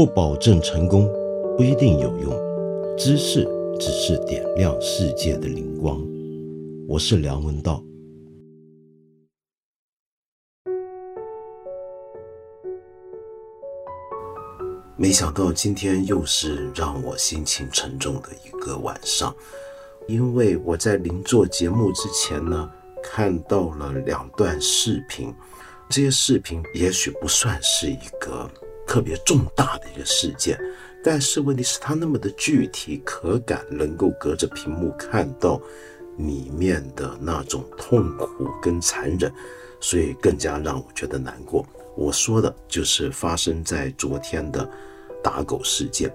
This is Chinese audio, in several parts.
不保证成功，不一定有用。知识只是点亮世界的灵光。我是梁文道。没想到今天又是让我心情沉重的一个晚上，因为我在临做节目之前呢，看到了两段视频。这些视频也许不算是一个。特别重大的一个事件，但是问题是它那么的具体可感，能够隔着屏幕看到里面的那种痛苦跟残忍，所以更加让我觉得难过。我说的就是发生在昨天的打狗事件。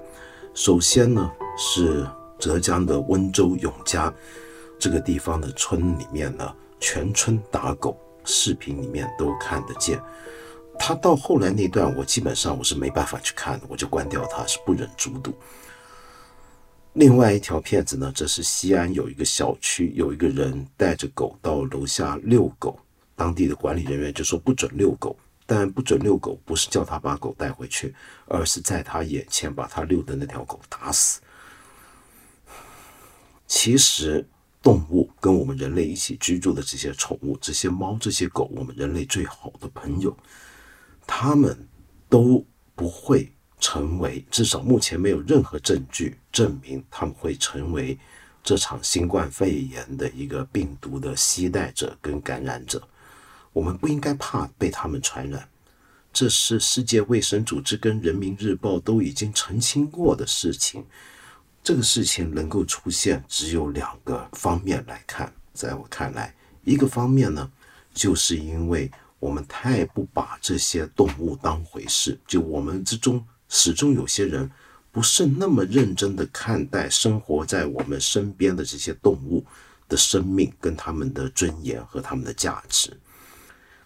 首先呢，是浙江的温州永嘉这个地方的村里面呢，全村打狗，视频里面都看得见。他到后来那段，我基本上我是没办法去看的，我就关掉它，是不忍卒睹。另外一条片子呢，这是西安有一个小区，有一个人带着狗到楼下遛狗，当地的管理人员就说不准遛狗，但不准遛狗不是叫他把狗带回去，而是在他眼前把他遛的那条狗打死。其实动物跟我们人类一起居住的这些宠物，这些猫、这些狗，我们人类最好的朋友。他们都不会成为，至少目前没有任何证据证明他们会成为这场新冠肺炎的一个病毒的携带者跟感染者。我们不应该怕被他们传染，这是世界卫生组织跟人民日报都已经澄清过的事情。这个事情能够出现，只有两个方面来看，在我看来，一个方面呢，就是因为。我们太不把这些动物当回事，就我们之中始终有些人不是那么认真的看待生活在我们身边的这些动物的生命跟他们的尊严和他们的价值。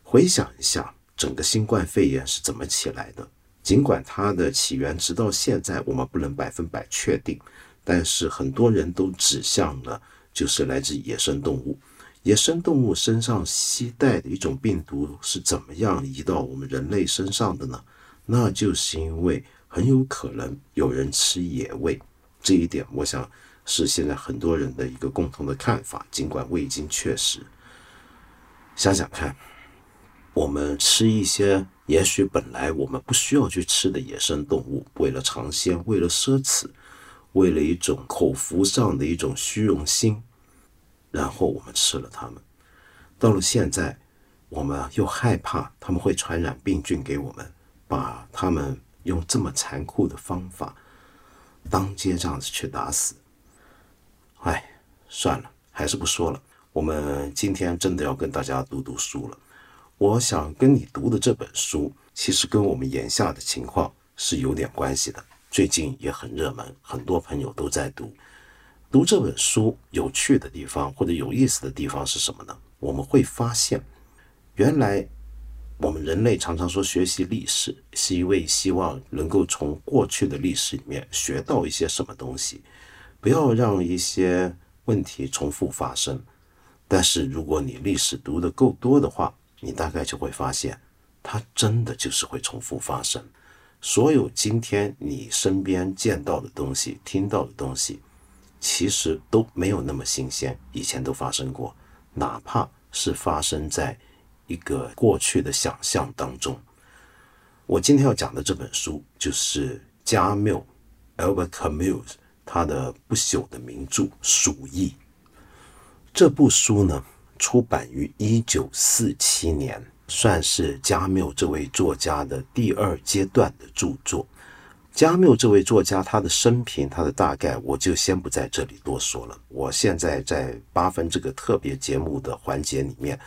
回想一下，整个新冠肺炎是怎么起来的？尽管它的起源直到现在我们不能百分百确定，但是很多人都指向了就是来自野生动物。野生动物身上携带的一种病毒是怎么样移到我们人类身上的呢？那就是因为很有可能有人吃野味，这一点我想是现在很多人的一个共同的看法，尽管未经确实。想想看，我们吃一些也许本来我们不需要去吃的野生动物，为了尝鲜，为了奢侈，为了一种口福上的一种虚荣心。然后我们吃了它们，到了现在，我们又害怕他们会传染病菌给我们，把他们用这么残酷的方法当街这样子去打死。哎，算了，还是不说了。我们今天真的要跟大家读读书了。我想跟你读的这本书，其实跟我们眼下的情况是有点关系的。最近也很热门，很多朋友都在读。读这本书有趣的地方或者有意思的地方是什么呢？我们会发现，原来我们人类常常说学习历史，是因为希望能够从过去的历史里面学到一些什么东西，不要让一些问题重复发生。但是如果你历史读得够多的话，你大概就会发现，它真的就是会重复发生。所有今天你身边见到的东西、听到的东西。其实都没有那么新鲜，以前都发生过，哪怕是发生在一个过去的想象当中。我今天要讲的这本书就是加缪 （Albert Camus） 他的不朽的名著《鼠疫》。这部书呢，出版于一九四七年，算是加缪这位作家的第二阶段的著作。加缪这位作家，他的生平，他的大概，我就先不在这里多说了。我现在在八分这个特别节目的环节里面，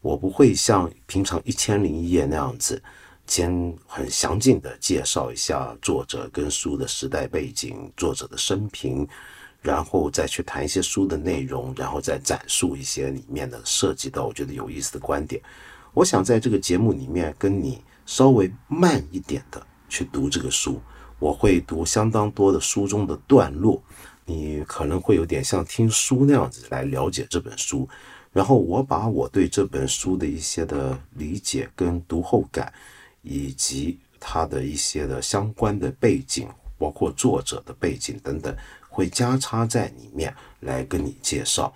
我不会像平常一千零一夜那样子，先很详尽的介绍一下作者跟书的时代背景、作者的生平，然后再去谈一些书的内容，然后再阐述一些里面的涉及到我觉得有意思的观点。我想在这个节目里面跟你稍微慢一点的去读这个书。我会读相当多的书中的段落，你可能会有点像听书那样子来了解这本书，然后我把我对这本书的一些的理解跟读后感，以及它的一些的相关的背景，包括作者的背景等等，会加插在里面来跟你介绍。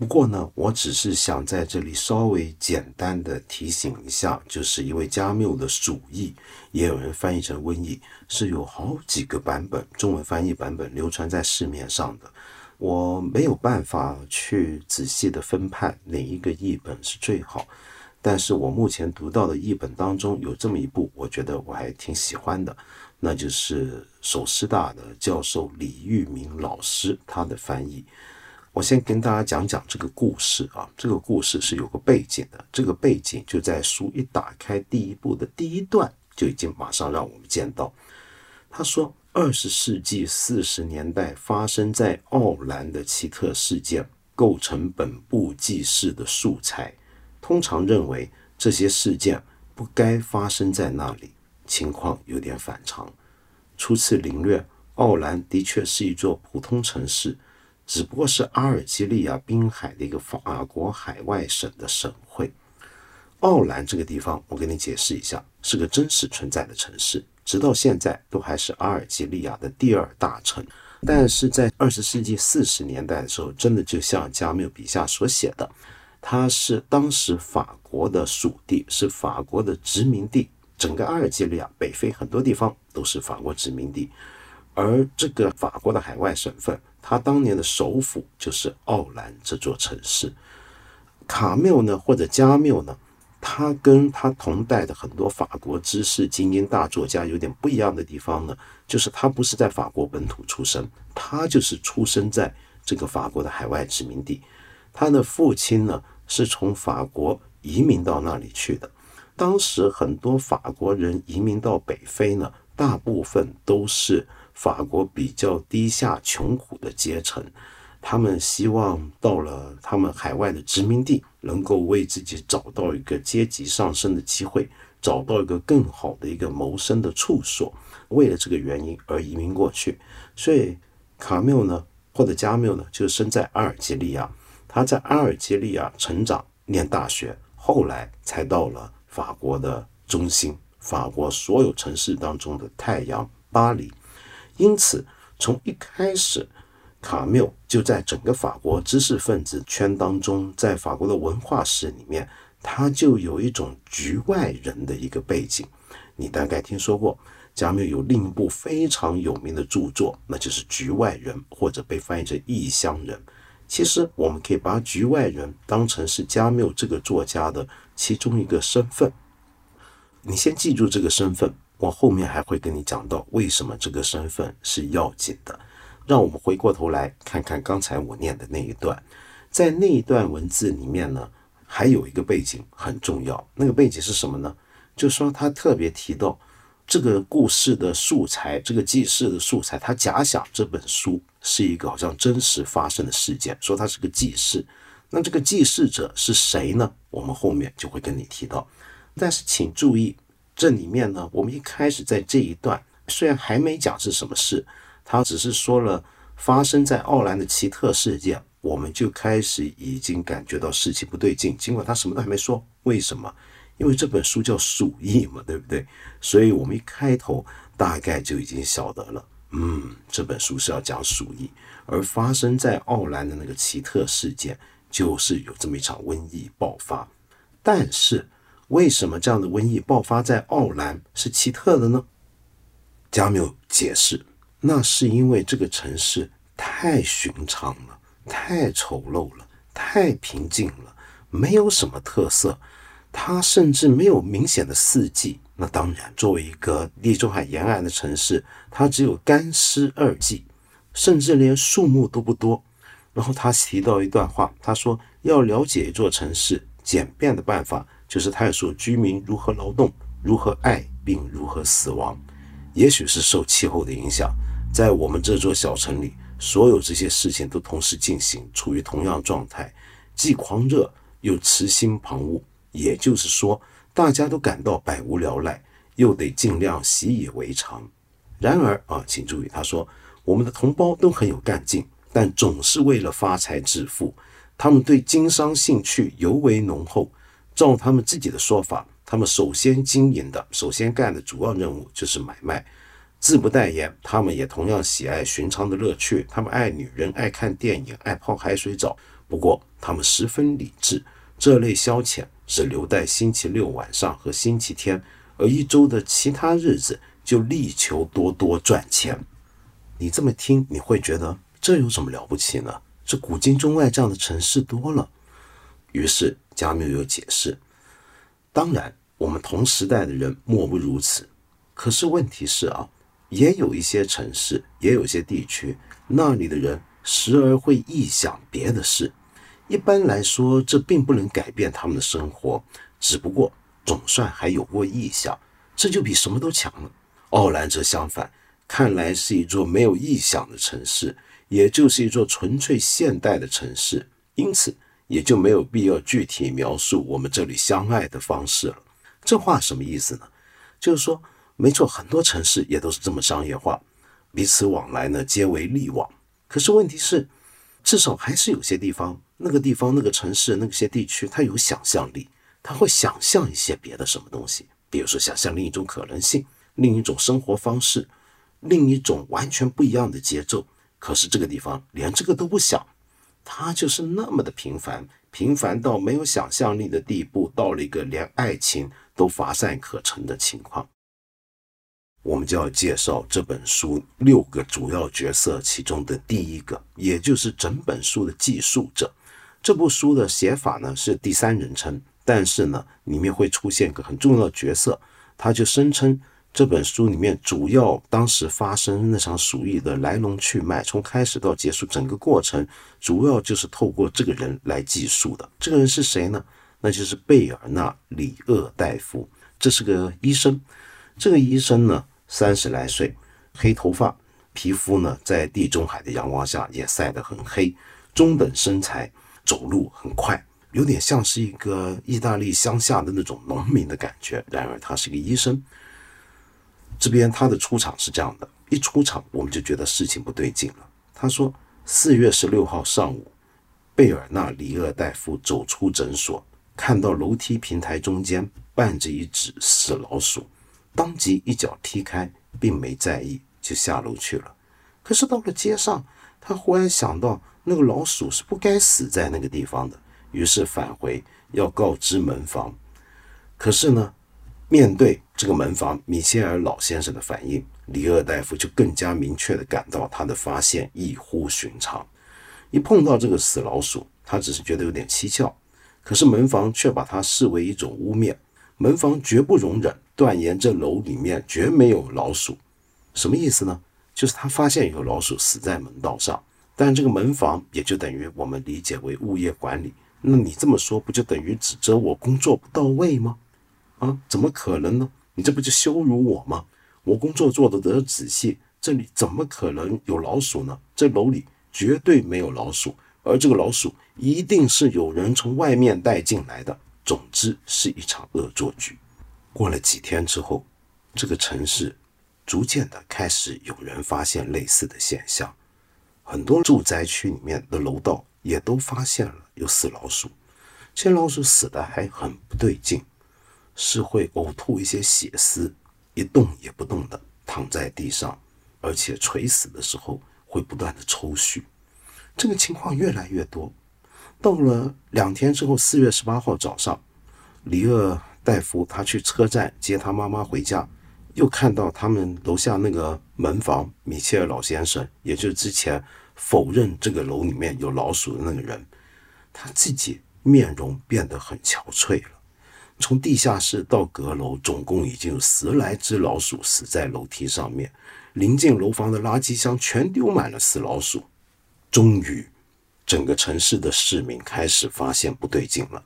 不过呢，我只是想在这里稍微简单的提醒一下，就是因为加缪的《鼠疫》，也有人翻译成《瘟疫》，是有好几个版本，中文翻译版本流传在市面上的。我没有办法去仔细的分判哪一个译本是最好，但是我目前读到的译本当中有这么一部，我觉得我还挺喜欢的，那就是首师大的教授李玉明老师他的翻译。我先跟大家讲讲这个故事啊，这个故事是有个背景的，这个背景就在书一打开第一部的第一段就已经马上让我们见到。他说，二十世纪四十年代发生在奥兰的奇特事件构成本部记事的素材，通常认为这些事件不该发生在那里，情况有点反常。初次领略，奥兰的确是一座普通城市。只不过是阿尔及利亚滨海的一个法国海外省的省会。奥兰这个地方，我给你解释一下，是个真实存在的城市，直到现在都还是阿尔及利亚的第二大城。但是在二十世纪四十年代的时候，真的就像加缪笔下所写的，它是当时法国的属地，是法国的殖民地。整个阿尔及利亚北非很多地方都是法国殖民地，而这个法国的海外省份。他当年的首府就是奥兰这座城市。卡缪呢，或者加缪呢，他跟他同代的很多法国知识精英大作家有点不一样的地方呢，就是他不是在法国本土出生，他就是出生在这个法国的海外殖民地。他的父亲呢，是从法国移民到那里去的。当时很多法国人移民到北非呢，大部分都是。法国比较低下、穷苦的阶层，他们希望到了他们海外的殖民地，能够为自己找到一个阶级上升的机会，找到一个更好的一个谋生的处所。为了这个原因而移民过去。所以卡缪呢，或者加缪呢，就生在阿尔及利亚。他在阿尔及利亚成长、念大学，后来才到了法国的中心，法国所有城市当中的太阳——巴黎。因此，从一开始，卡缪就在整个法国知识分子圈当中，在法国的文化史里面，他就有一种局外人的一个背景。你大概听说过，加缪有另一部非常有名的著作，那就是《局外人》，或者被翻译成《异乡人》。其实，我们可以把《局外人》当成是加缪这个作家的其中一个身份。你先记住这个身份。我后面还会跟你讲到为什么这个身份是要紧的。让我们回过头来看看刚才我念的那一段，在那一段文字里面呢，还有一个背景很重要。那个背景是什么呢？就说他特别提到这个故事的素材，这个记事的素材，他假想这本书是一个好像真实发生的事件，说它是个记事。那这个记事者是谁呢？我们后面就会跟你提到。但是请注意。这里面呢，我们一开始在这一段虽然还没讲是什么事，他只是说了发生在奥兰的奇特事件，我们就开始已经感觉到事情不对劲。尽管他什么都还没说，为什么？因为这本书叫《鼠疫》嘛，对不对？所以我们一开头大概就已经晓得了，嗯，这本书是要讲鼠疫，而发生在奥兰的那个奇特事件，就是有这么一场瘟疫爆发，但是。为什么这样的瘟疫爆发在奥兰是奇特的呢？加缪解释，那是因为这个城市太寻常了，太丑陋了，太平静了，没有什么特色。它甚至没有明显的四季。那当然，作为一个地中海沿岸的城市，它只有干湿二季，甚至连树木都不多。然后他提到一段话，他说：“要了解一座城市，简便的办法。”就是探索居民如何劳动、如何爱并如何死亡。也许是受气候的影响，在我们这座小城里，所有这些事情都同时进行，处于同样状态，既狂热又痴心旁骛。也就是说，大家都感到百无聊赖，又得尽量习以为常。然而啊，请注意，他说我们的同胞都很有干劲，但总是为了发财致富。他们对经商兴趣尤为浓厚。照他们自己的说法，他们首先经营的、首先干的主要任务就是买卖。自不代言，他们也同样喜爱寻常的乐趣。他们爱女人，爱看电影，爱泡海水澡。不过，他们十分理智，这类消遣是留待星期六晚上和星期天，而一周的其他日子就力求多多赚钱。你这么听，你会觉得这有什么了不起呢？这古今中外这样的城市多了。于是加缪有解释：当然，我们同时代的人莫不如此。可是问题是啊。也有一些城市，也有些地区，那里的人时而会臆想别的事。一般来说，这并不能改变他们的生活，只不过总算还有过臆想，这就比什么都强了。奥兰则相反，看来是一座没有臆想的城市，也就是一座纯粹现代的城市，因此也就没有必要具体描述我们这里相爱的方式了。这话什么意思呢？就是说。没错，很多城市也都是这么商业化，彼此往来呢皆为利往。可是问题是，至少还是有些地方，那个地方、那个城市、那些地区，它有想象力，它会想象一些别的什么东西，比如说想象另一种可能性、另一种生活方式、另一种完全不一样的节奏。可是这个地方连这个都不想，他就是那么的平凡，平凡到没有想象力的地步，到了一个连爱情都乏善可陈的情况。我们就要介绍这本书六个主要角色，其中的第一个，也就是整本书的记述者。这部书的写法呢是第三人称，但是呢里面会出现个很重要的角色，他就声称这本书里面主要当时发生那场鼠疫的来龙去脉，从开始到结束整个过程，主要就是透过这个人来记述的。这个人是谁呢？那就是贝尔纳·里厄大夫，这是个医生。这个医生呢？三十来岁，黑头发，皮肤呢在地中海的阳光下也晒得很黑，中等身材，走路很快，有点像是一个意大利乡下的那种农民的感觉。然而他是个医生。这边他的出场是这样的：一出场我们就觉得事情不对劲了。他说，四月十六号上午，贝尔纳里厄大夫走出诊所，看到楼梯平台中间绊着一只死老鼠。当即一脚踢开，并没在意，就下楼去了。可是到了街上，他忽然想到那个老鼠是不该死在那个地方的，于是返回要告知门房。可是呢，面对这个门房米歇尔老先生的反应，里厄大夫就更加明确地感到他的发现异乎寻常。一碰到这个死老鼠，他只是觉得有点蹊跷，可是门房却把它视为一种污蔑。门房绝不容忍，断言这楼里面绝没有老鼠。什么意思呢？就是他发现有老鼠死在门道上，但这个门房也就等于我们理解为物业管理。那你这么说，不就等于指责我工作不到位吗？啊，怎么可能呢？你这不就羞辱我吗？我工作做得得仔细，这里怎么可能有老鼠呢？这楼里绝对没有老鼠，而这个老鼠一定是有人从外面带进来的。总之是一场恶作剧。过了几天之后，这个城市逐渐的开始有人发现类似的现象，很多住宅区里面的楼道也都发现了有死老鼠。这些老鼠死的还很不对劲，是会呕吐一些血丝，一动也不动的躺在地上，而且垂死的时候会不断的抽搐。这个情况越来越多。到了两天之后，四月十八号早上，里厄大夫他去车站接他妈妈回家，又看到他们楼下那个门房米切尔老先生，也就是之前否认这个楼里面有老鼠的那个人，他自己面容变得很憔悴了。从地下室到阁楼，总共已经有十来只老鼠死在楼梯上面，临近楼房的垃圾箱全丢满了死老鼠。终于。整个城市的市民开始发现不对劲了，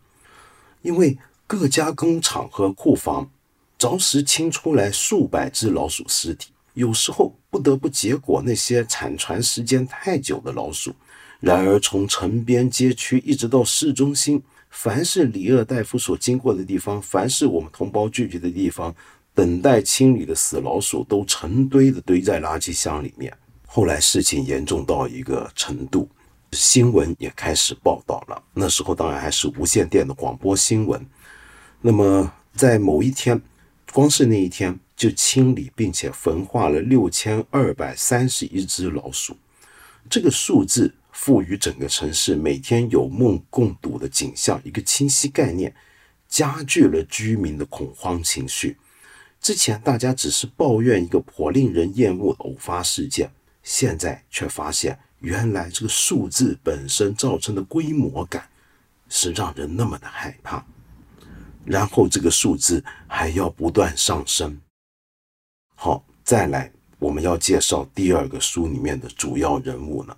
因为各家工厂和库房着实清出来数百只老鼠尸体，有时候不得不结果那些产传时间太久的老鼠。然而，从城边街区一直到市中心，凡是里厄大夫所经过的地方，凡是我们同胞聚集的地方，等待清理的死老鼠都成堆的堆在垃圾箱里面。后来，事情严重到一个程度。新闻也开始报道了。那时候当然还是无线电的广播新闻。那么在某一天，光是那一天就清理并且焚化了六千二百三十一只老鼠。这个数字赋予整个城市每天有梦共睹的景象一个清晰概念，加剧了居民的恐慌情绪。之前大家只是抱怨一个颇令人厌恶的偶发事件，现在却发现，原来这个数字本身造成的规模感是让人那么的害怕。然后这个数字还要不断上升。好，再来，我们要介绍第二个书里面的主要人物呢。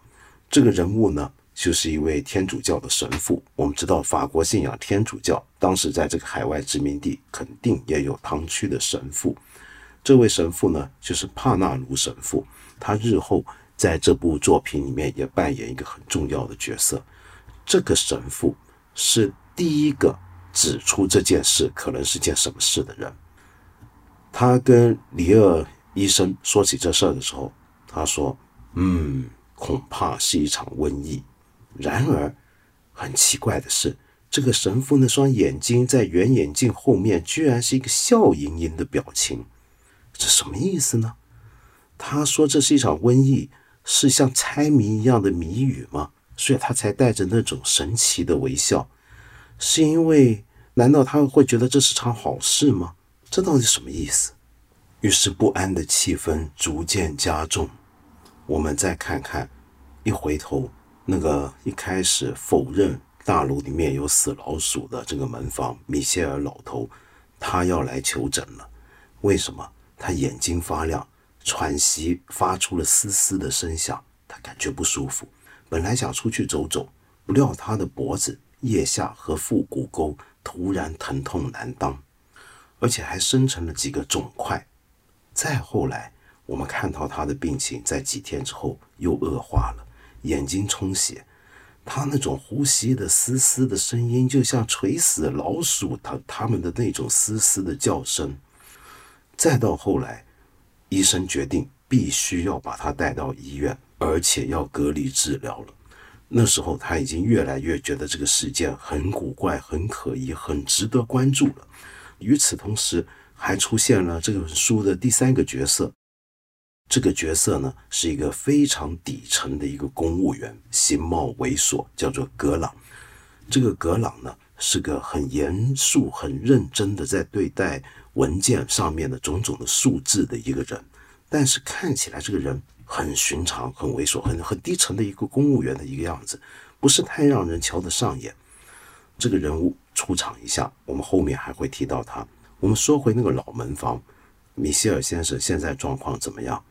这个人物呢？就是一位天主教的神父。我们知道法国信仰天主教，当时在这个海外殖民地肯定也有堂区的神父。这位神父呢，就是帕纳卢神父。他日后在这部作品里面也扮演一个很重要的角色。这个神父是第一个指出这件事可能是件什么事的人。他跟里厄医生说起这事儿的时候，他说：“嗯，恐怕是一场瘟疫。”然而，很奇怪的是，这个神父那双眼睛在圆眼镜后面，居然是一个笑盈盈的表情。这什么意思呢？他说这是一场瘟疫，是像猜谜一样的谜语吗？所以他才带着那种神奇的微笑。是因为，难道他会觉得这是场好事吗？这到底什么意思？于是不安的气氛逐渐加重。我们再看看，一回头。那个一开始否认大楼里面有死老鼠的这个门房米歇尔老头，他要来求诊了。为什么？他眼睛发亮，喘息发出了嘶嘶的声响，他感觉不舒服。本来想出去走走，不料他的脖子、腋下和腹股沟突然疼痛难当，而且还生成了几个肿块。再后来，我们看到他的病情在几天之后又恶化了。眼睛充血，他那种呼吸的嘶嘶的声音，就像垂死老鼠他他们的那种嘶嘶的叫声。再到后来，医生决定必须要把他带到医院，而且要隔离治疗了。那时候他已经越来越觉得这个事件很古怪、很可疑、很值得关注了。与此同时，还出现了这本书的第三个角色。这个角色呢，是一个非常底层的一个公务员，形貌猥琐，叫做格朗。这个格朗呢，是个很严肃、很认真的在对待文件上面的种种的数字的一个人。但是看起来这个人很寻常、很猥琐、很很低层的一个公务员的一个样子，不是太让人瞧得上眼。这个人物出场一下，我们后面还会提到他。我们说回那个老门房，米歇尔先生现在状况怎么样？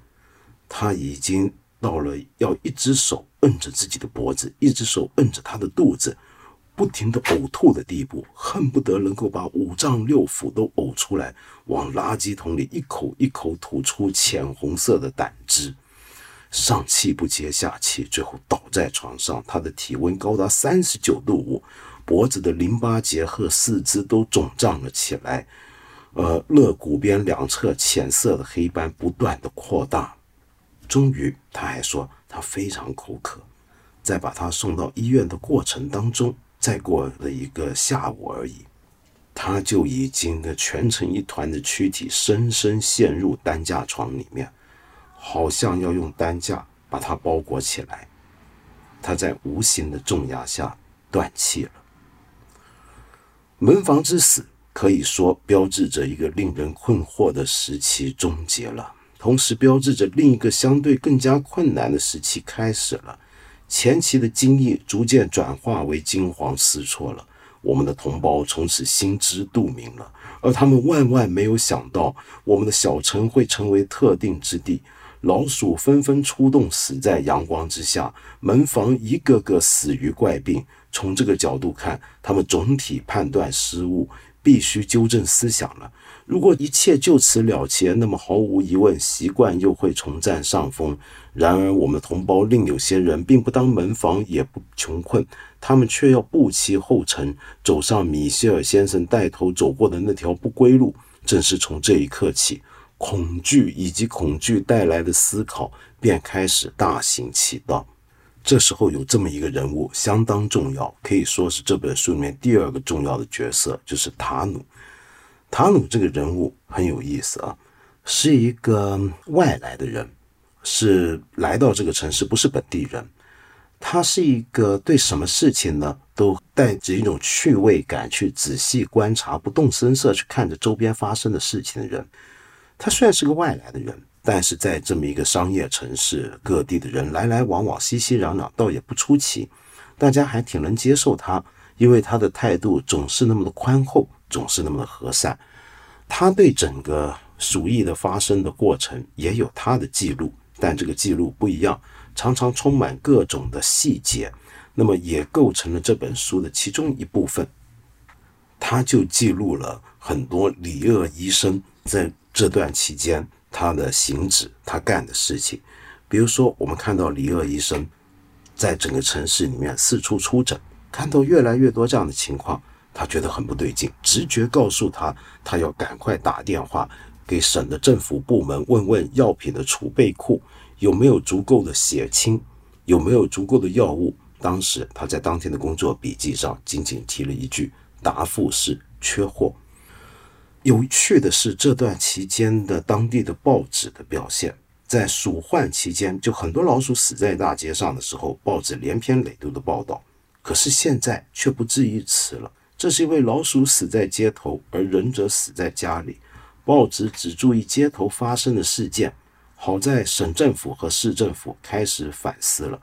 他已经到了要一只手摁着自己的脖子，一只手摁着他的肚子，不停的呕吐的地步，恨不得能够把五脏六腑都呕出来，往垃圾桶里一口一口吐出浅红色的胆汁，上气不接下气，最后倒在床上。他的体温高达三十九度五，脖子的淋巴结和四肢都肿胀了起来，呃，肋骨边两侧浅色的黑斑不断的扩大。终于，他还说他非常口渴。在把他送到医院的过程当中，再过了一个下午而已，他就已经的蜷成一团的躯体深深陷入担架床里面，好像要用担架把他包裹起来。他在无形的重压下断气了。门房之死可以说标志着一个令人困惑的时期终结了。同时标志着另一个相对更加困难的时期开始了。前期的惊异逐渐转化为惊慌失措了。我们的同胞从此心知肚明了，而他们万万没有想到，我们的小城会成为特定之地。老鼠纷纷出动，死在阳光之下；门房一个个死于怪病。从这个角度看，他们总体判断失误，必须纠正思想了。如果一切就此了结，那么毫无疑问，习惯又会重占上风。然而，我们同胞另有些人，并不当门房，也不穷困，他们却要步其后尘，走上米歇尔先生带头走过的那条不归路。正是从这一刻起，恐惧以及恐惧带来的思考便开始大行其道。这时候，有这么一个人物，相当重要，可以说是这本书里面第二个重要的角色，就是塔努。塔努这个人物很有意思啊，是一个外来的人，是来到这个城市，不是本地人。他是一个对什么事情呢，都带着一种趣味感去仔细观察、不动声色去看着周边发生的事情的人。他虽然是个外来的人，但是在这么一个商业城市，各地的人来来往往、熙熙攘攘，倒也不出奇。大家还挺能接受他，因为他的态度总是那么的宽厚，总是那么的和善。他对整个鼠疫的发生的过程也有他的记录，但这个记录不一样。常常充满各种的细节，那么也构成了这本书的其中一部分。他就记录了很多李鄂医生在这段期间他的行止，他干的事情。比如说，我们看到李鄂医生在整个城市里面四处出诊，看到越来越多这样的情况，他觉得很不对劲，直觉告诉他，他要赶快打电话给省的政府部门，问问药品的储备库。有没有足够的血清？有没有足够的药物？当时他在当天的工作笔记上仅仅提了一句：“答复是缺货。”有趣的是，这段期间的当地的报纸的表现，在鼠患期间，就很多老鼠死在大街上的时候，报纸连篇累牍的报道。可是现在却不至于此了，这是因为老鼠死在街头，而人则死在家里。报纸只注意街头发生的事件。好在省政府和市政府开始反思了，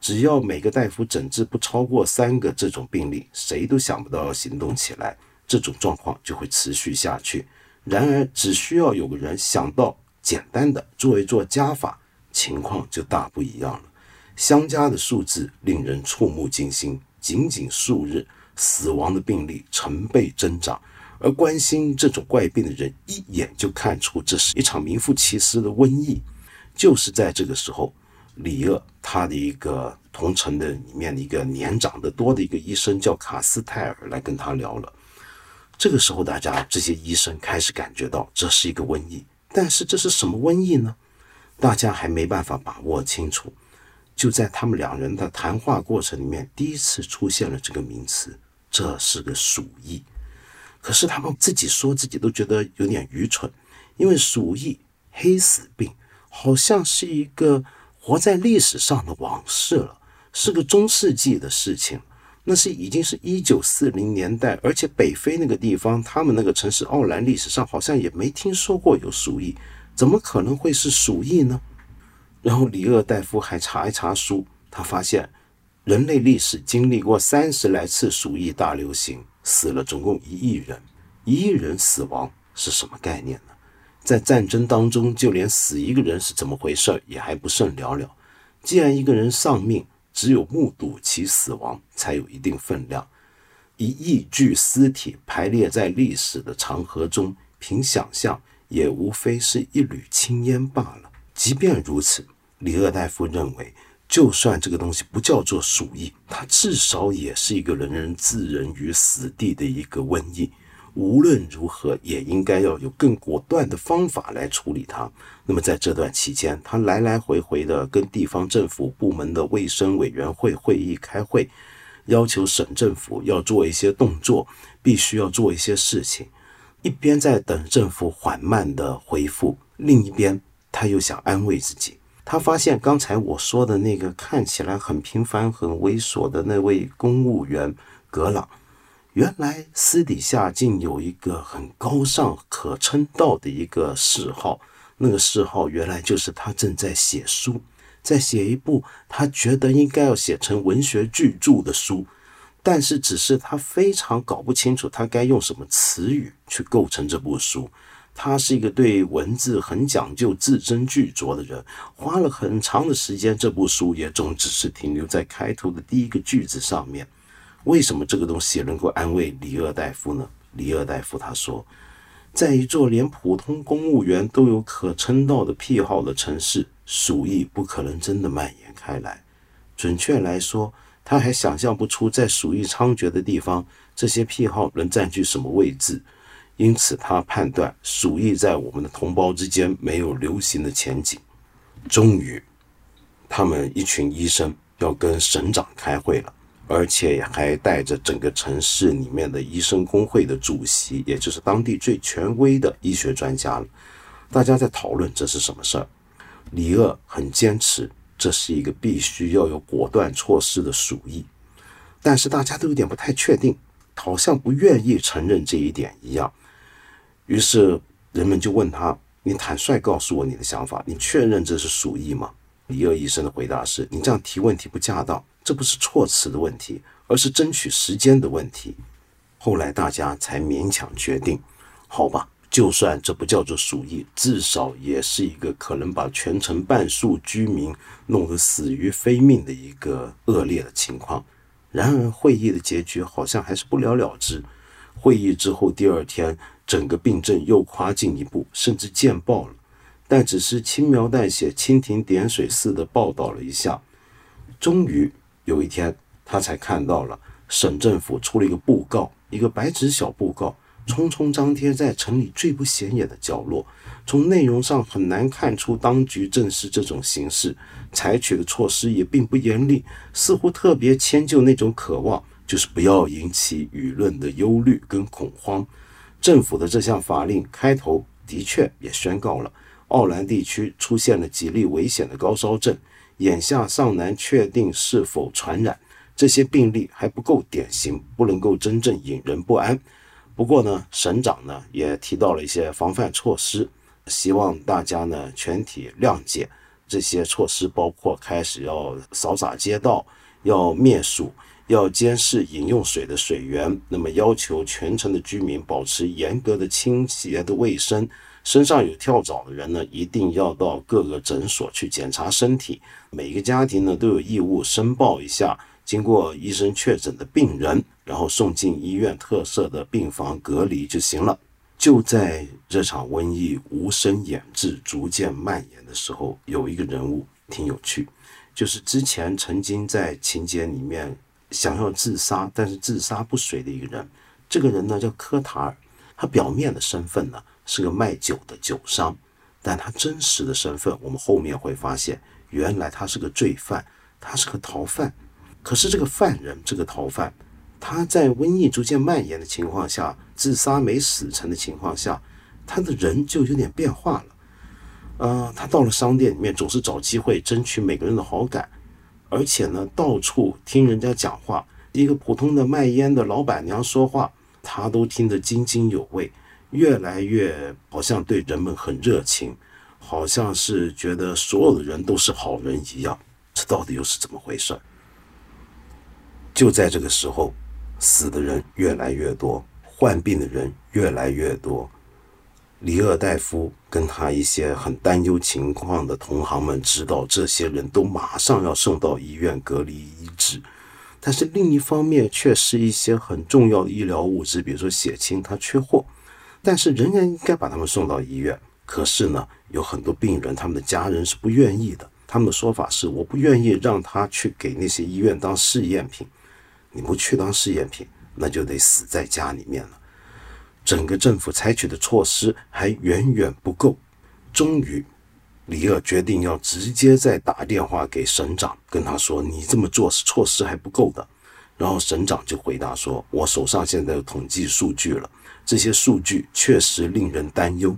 只要每个大夫诊治不超过三个这种病例，谁都想不到要行动起来，这种状况就会持续下去。然而，只需要有个人想到简单的做一做加法，情况就大不一样了。相加的数字令人触目惊心，仅仅数日，死亡的病例成倍增长。而关心这种怪病的人一眼就看出这是一场名副其实的瘟疫。就是在这个时候，李厄他的一个同城的里面的一个年长得多的一个医生叫卡斯泰尔来跟他聊了。这个时候，大家这些医生开始感觉到这是一个瘟疫，但是这是什么瘟疫呢？大家还没办法把握清楚。就在他们两人的谈话过程里面，第一次出现了这个名词，这是个鼠疫。可是他们自己说自己都觉得有点愚蠢，因为鼠疫、黑死病好像是一个活在历史上的往事了，是个中世纪的事情。那是已经是一九四零年代，而且北非那个地方，他们那个城市奥兰历史上好像也没听说过有鼠疫，怎么可能会是鼠疫呢？然后李厄大夫还查一查书，他发现人类历史经历过三十来次鼠疫大流行。死了总共一亿人，一亿人死亡是什么概念呢？在战争当中，就连死一个人是怎么回事也还不甚了了。既然一个人丧命，只有目睹其死亡才有一定分量。一亿具尸体排列在历史的长河中，凭想象也无非是一缕青烟罢了。即便如此，李厄大夫认为。就算这个东西不叫做鼠疫，它至少也是一个人人置人于死地的一个瘟疫。无论如何，也应该要有更果断的方法来处理它。那么在这段期间，他来来回回的跟地方政府部门的卫生委员会会议开会，要求省政府要做一些动作，必须要做一些事情。一边在等政府缓慢的回复，另一边他又想安慰自己。他发现刚才我说的那个看起来很平凡、很猥琐的那位公务员格朗，原来私底下竟有一个很高尚、可称道的一个嗜好。那个嗜好原来就是他正在写书，在写一部他觉得应该要写成文学巨著的书，但是只是他非常搞不清楚他该用什么词语去构成这部书。他是一个对文字很讲究、字斟句酌的人，花了很长的时间，这部书也总只是停留在开头的第一个句子上面。为什么这个东西能够安慰李厄大夫呢？李厄大夫他说，在一座连普通公务员都有可称道的癖好的城市，鼠疫不可能真的蔓延开来。准确来说，他还想象不出在鼠疫猖獗的地方，这些癖好能占据什么位置。因此，他判断鼠疫在我们的同胞之间没有流行的前景。终于，他们一群医生要跟省长开会了，而且还带着整个城市里面的医生工会的主席，也就是当地最权威的医学专家了。大家在讨论这是什么事儿。李鄂很坚持，这是一个必须要有果断措施的鼠疫，但是大家都有点不太确定，好像不愿意承认这一点一样。于是人们就问他：“你坦率告诉我你的想法，你确认这是鼠疫吗？”李鄂医生的回答是：“你这样提问题不恰当，这不是措辞的问题，而是争取时间的问题。”后来大家才勉强决定，好吧。就算这不叫做鼠疫，至少也是一个可能把全城半数居民弄得死于非命的一个恶劣的情况。然而，会议的结局好像还是不了了之。会议之后第二天，整个病症又跨进一步，甚至见报了，但只是轻描淡写、蜻蜓点水似的报道了一下。终于有一天，他才看到了省政府出了一个布告，一个白纸小布告。匆匆张贴在城里最不显眼的角落，从内容上很难看出当局正是这种形式，采取的措施也并不严厉，似乎特别迁就那种渴望，就是不要引起舆论的忧虑跟恐慌。政府的这项法令开头的确也宣告了，奥兰地区出现了几例危险的高烧症，眼下尚难确定是否传染，这些病例还不够典型，不能够真正引人不安。不过呢，省长呢也提到了一些防范措施，希望大家呢全体谅解。这些措施包括开始要扫洒街道，要灭鼠，要监视饮用水的水源。那么要求全城的居民保持严格的清洁的卫生。身上有跳蚤的人呢，一定要到各个诊所去检查身体。每个家庭呢都有义务申报一下。经过医生确诊的病人，然后送进医院特设的病房隔离就行了。就在这场瘟疫无声掩至、逐渐蔓延的时候，有一个人物挺有趣，就是之前曾经在情节里面想要自杀，但是自杀不遂的一个人。这个人呢叫科塔尔，他表面的身份呢是个卖酒的酒商，但他真实的身份，我们后面会发现，原来他是个罪犯，他是个逃犯。可是这个犯人，这个逃犯，他在瘟疫逐渐蔓延的情况下，自杀没死成的情况下，他的人就有点变化了。呃，他到了商店里面，总是找机会争取每个人的好感，而且呢，到处听人家讲话。一个普通的卖烟的老板娘说话，他都听得津津有味，越来越好像对人们很热情，好像是觉得所有的人都是好人一样。这到底又是怎么回事？就在这个时候，死的人越来越多，患病的人越来越多。里厄大夫跟他一些很担忧情况的同行们知道，这些人都马上要送到医院隔离医治。但是另一方面，却是一些很重要的医疗物资，比如说血清，它缺货。但是仍然应该把他们送到医院。可是呢，有很多病人，他们的家人是不愿意的。他们的说法是：我不愿意让他去给那些医院当试验品。你不去当试验品，那就得死在家里面了。整个政府采取的措施还远远不够。终于，里尔决定要直接再打电话给省长，跟他说：“你这么做是措施还不够的。”然后省长就回答说：“我手上现在有统计数据了，这些数据确实令人担忧。”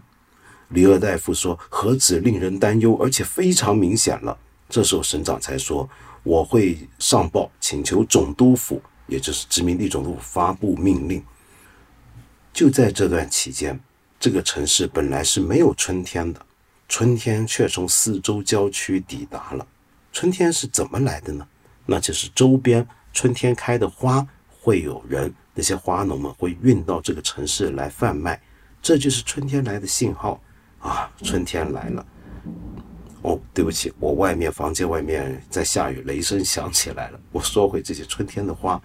里尔大夫说：“何止令人担忧，而且非常明显了。”这时候省长才说。我会上报请求总督府，也就是殖民地总督府发布命令。就在这段期间，这个城市本来是没有春天的，春天却从四周郊区抵达了。春天是怎么来的呢？那就是周边春天开的花会有人，那些花农们会运到这个城市来贩卖，这就是春天来的信号啊！春天来了。哦，对不起，我外面房间外面在下雨，雷声响起来了。我说回这些春天的花，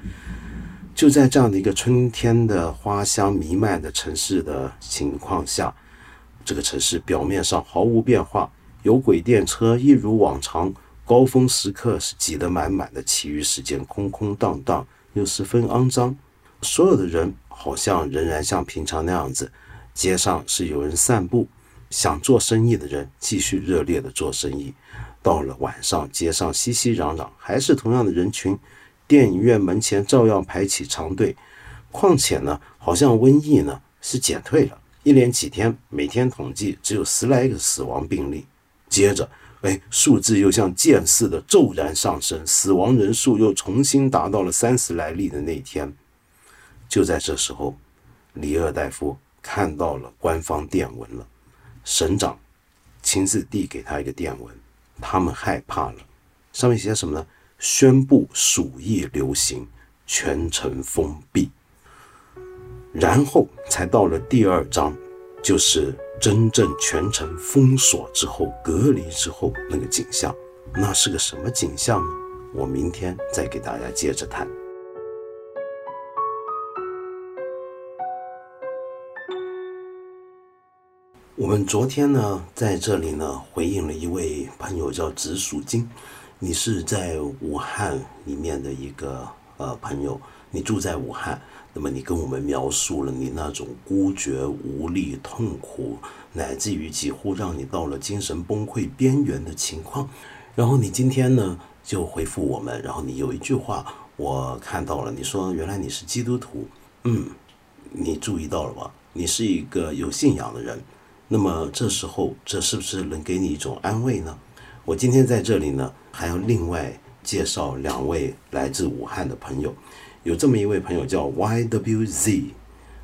就在这样的一个春天的花香弥漫的城市的情况下，这个城市表面上毫无变化，有轨电车一如往常，高峰时刻是挤得满满的，其余时间空空荡荡又十分肮脏。所有的人好像仍然像平常那样子，街上是有人散步。想做生意的人继续热烈地做生意。到了晚上，街上熙熙攘攘，还是同样的人群。电影院门前照样排起长队。况且呢，好像瘟疫呢是减退了，一连几天每天统计只有十来个死亡病例。接着，哎，数字又像箭似的骤然上升，死亡人数又重新达到了三十来例的那天。就在这时候，里尔大夫看到了官方电文了，省长亲自递给他一个电文，他们害怕了，上面写什么呢？宣布鼠疫流行，全城封闭。然后才到了第二章，就是真正全城封锁之后、隔离之后那个景象，那是个什么景象呢？我明天再给大家接着谈。我们昨天呢，在这里呢，回应了一位朋友叫紫薯精，你是在武汉里面的一个呃朋友，你住在武汉。那么你跟我们描述了你那种孤绝无力、痛苦，乃至于几乎让你到了精神崩溃边缘的情况。然后你今天呢就回复我们，然后你有一句话我看到了，你说原来你是基督徒，嗯，你注意到了吧？你是一个有信仰的人。那么这时候这是不是能给你一种安慰呢？我今天在这里呢还要另外介绍两位来自武汉的朋友。有这么一位朋友叫 YWZ，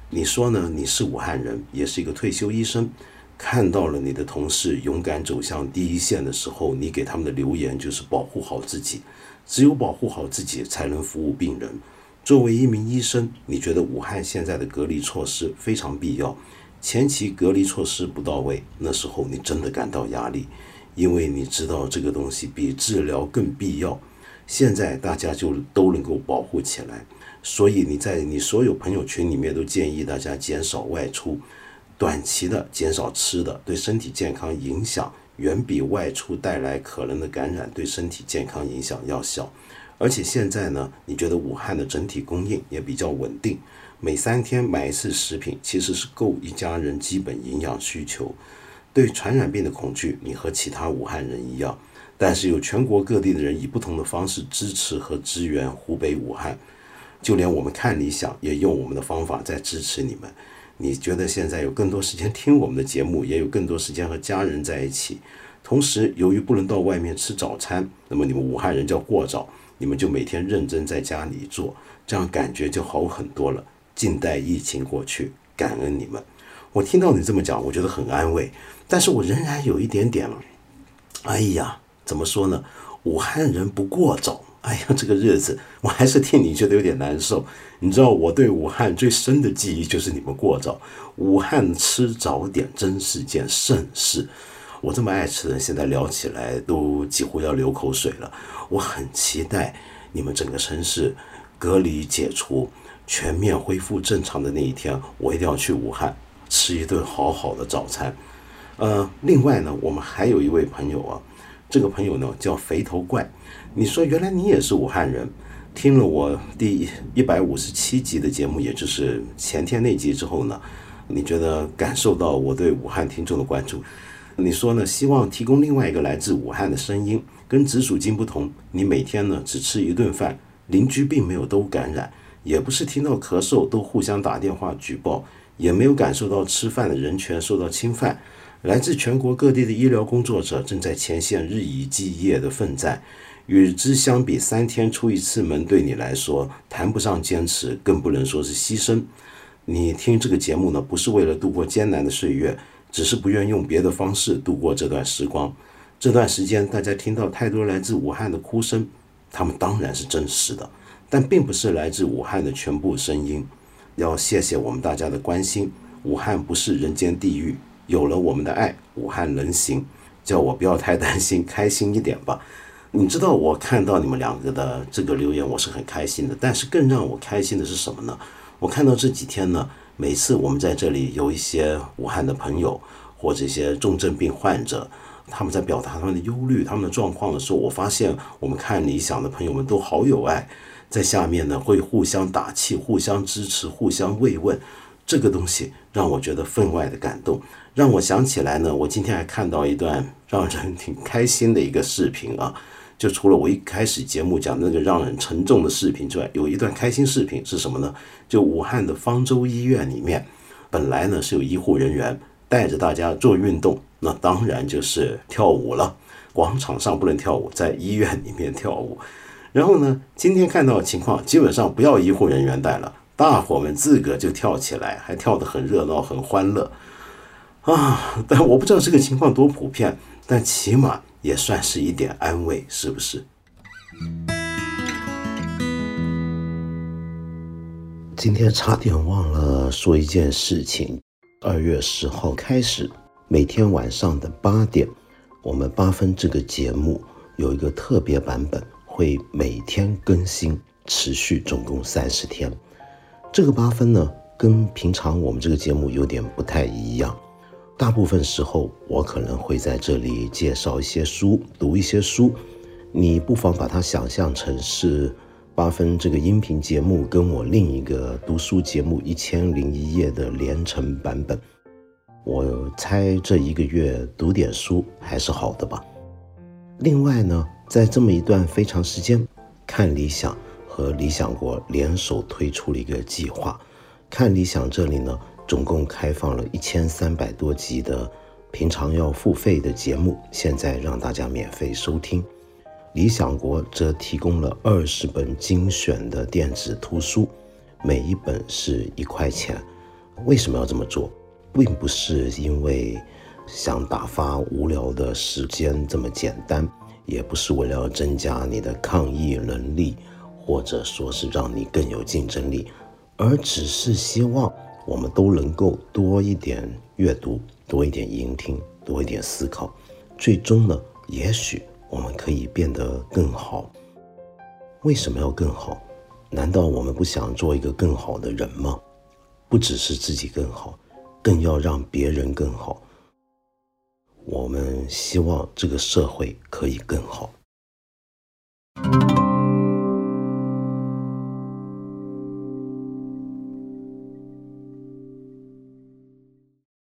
你说呢？你是武汉人，也是一个退休医生，看到了你的同事勇敢走向第一线的时候，你给他们的留言就是保护好自己，只有保护好自己，才能服务病人。作为一名医生，你觉得武汉现在的隔离措施非常必要？前期隔离措施不到位，那时候你真的感到压力，因为你知道这个东西比治疗更必要。现在大家就都能够保护起来，所以你在你所有朋友圈里面都建议大家减少外出，短期的减少吃的，对身体健康影响远比外出带来可能的感染对身体健康影响要小。而且现在呢，你觉得武汉的整体供应也比较稳定，每三天买一次食品其实是够一家人基本营养需求。对传染病的恐惧，你和其他武汉人一样。但是有全国各地的人以不同的方式支持和支援湖北武汉，就连我们看理想也用我们的方法在支持你们。你觉得现在有更多时间听我们的节目，也有更多时间和家人在一起。同时，由于不能到外面吃早餐，那么你们武汉人叫过早，你们就每天认真在家里做，这样感觉就好很多了。静待疫情过去，感恩你们。我听到你这么讲，我觉得很安慰，但是我仍然有一点点，哎呀。怎么说呢？武汉人不过早，哎呀，这个日子我还是替你觉得有点难受。你知道我对武汉最深的记忆就是你们过早。武汉吃早点真是件盛事，我这么爱吃的人，现在聊起来都几乎要流口水了。我很期待你们整个城市隔离解除、全面恢复正常的那一天，我一定要去武汉吃一顿好好的早餐。呃，另外呢，我们还有一位朋友啊。这个朋友呢叫肥头怪，你说原来你也是武汉人，听了我第一百五十七集的节目，也就是前天那集之后呢，你觉得感受到我对武汉听众的关注？你说呢？希望提供另外一个来自武汉的声音，跟紫薯精不同，你每天呢只吃一顿饭，邻居并没有都感染，也不是听到咳嗽都互相打电话举报，也没有感受到吃饭的人权受到侵犯。来自全国各地的医疗工作者正在前线日以继夜的奋战，与之相比，三天出一次门对你来说谈不上坚持，更不能说是牺牲。你听这个节目呢，不是为了度过艰难的岁月，只是不愿用别的方式度过这段时光。这段时间，大家听到太多来自武汉的哭声，他们当然是真实的，但并不是来自武汉的全部声音。要谢谢我们大家的关心，武汉不是人间地狱。有了我们的爱，武汉能行。叫我不要太担心，开心一点吧。你知道，我看到你们两个的这个留言，我是很开心的。但是更让我开心的是什么呢？我看到这几天呢，每次我们在这里有一些武汉的朋友或者一些重症病患者，他们在表达他们的忧虑、他们的状况的时候，我发现我们看理想的朋友们都好有爱，在下面呢会互相打气、互相支持、互相慰问。这个东西让我觉得分外的感动。让我想起来呢，我今天还看到一段 让人挺开心的一个视频啊，就除了我一开始节目讲那个让人沉重的视频之外，有一段开心视频是什么呢？就武汉的方舟医院里面，本来呢是有医护人员带着大家做运动，那当然就是跳舞了。广场上不能跳舞，在医院里面跳舞。然后呢，今天看到的情况，基本上不要医护人员带了，大伙们自个就跳起来，还跳得很热闹、很欢乐啊！但我不知道这个情况多普遍，但起码也算是一点安慰，是不是？今天差点忘了说一件事情：二月十号开始，每天晚上的八点，我们八分这个节目有一个特别版本。会每天更新，持续总共三十天。这个八分呢，跟平常我们这个节目有点不太一样。大部分时候，我可能会在这里介绍一些书，读一些书。你不妨把它想象成是八分这个音频节目跟我另一个读书节目《一千零一夜》的连成版本。我猜这一个月读点书还是好的吧。另外呢。在这么一段非常时间，看理想和理想国联手推出了一个计划。看理想这里呢，总共开放了一千三百多集的平常要付费的节目，现在让大家免费收听。理想国则提供了二十本精选的电子图书，每一本是一块钱。为什么要这么做？并不是因为想打发无聊的时间这么简单。也不是为了增加你的抗疫能力，或者说是让你更有竞争力，而只是希望我们都能够多一点阅读，多一点聆听，多一点思考。最终呢，也许我们可以变得更好。为什么要更好？难道我们不想做一个更好的人吗？不只是自己更好，更要让别人更好。我们希望这个社会可以更好。